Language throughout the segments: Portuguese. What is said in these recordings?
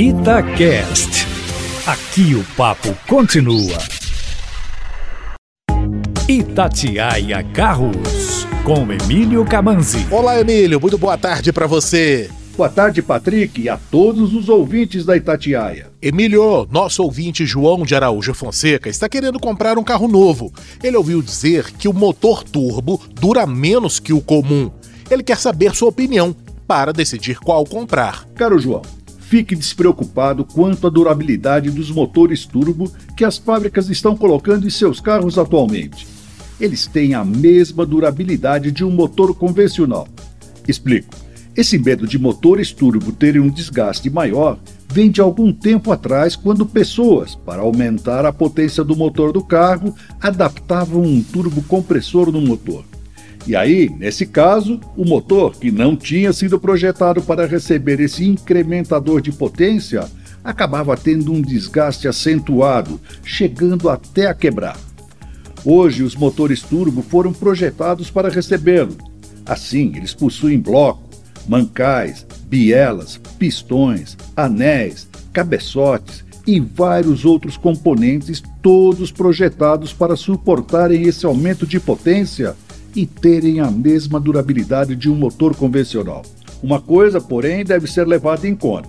Itacast. Aqui o papo continua. Itatiaia Carros, com Emílio Camanzi. Olá, Emílio, muito boa tarde para você. Boa tarde, Patrick, e a todos os ouvintes da Itatiaia. Emílio, nosso ouvinte João de Araújo Fonseca está querendo comprar um carro novo. Ele ouviu dizer que o motor turbo dura menos que o comum. Ele quer saber sua opinião para decidir qual comprar. Caro João, fique despreocupado quanto à durabilidade dos motores turbo que as fábricas estão colocando em seus carros atualmente. Eles têm a mesma durabilidade de um motor convencional. Explico. Esse medo de motores turbo terem um desgaste maior vem de algum tempo atrás, quando pessoas, para aumentar a potência do motor do carro, adaptavam um turbo compressor no motor. E aí, nesse caso, o motor, que não tinha sido projetado para receber esse incrementador de potência, acabava tendo um desgaste acentuado, chegando até a quebrar. Hoje, os motores turbo foram projetados para recebê-lo. Assim, eles possuem bloco mancais, bielas, pistões, anéis, cabeçotes e vários outros componentes, todos projetados para suportarem esse aumento de potência e terem a mesma durabilidade de um motor convencional. Uma coisa, porém, deve ser levada em conta.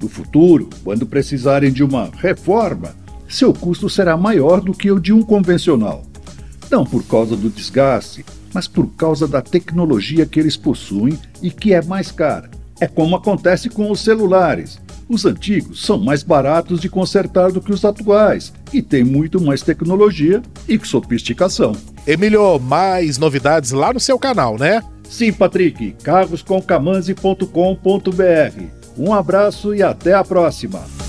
No futuro, quando precisarem de uma reforma, seu custo será maior do que o de um convencional. Não por causa do desgaste, mas por causa da tecnologia que eles possuem e que é mais cara. É como acontece com os celulares. Os antigos são mais baratos de consertar do que os atuais e têm muito mais tecnologia e sofisticação. Emílio, mais novidades lá no seu canal, né? Sim, Patrick, carroscomcamanzi.com.br. Um abraço e até a próxima.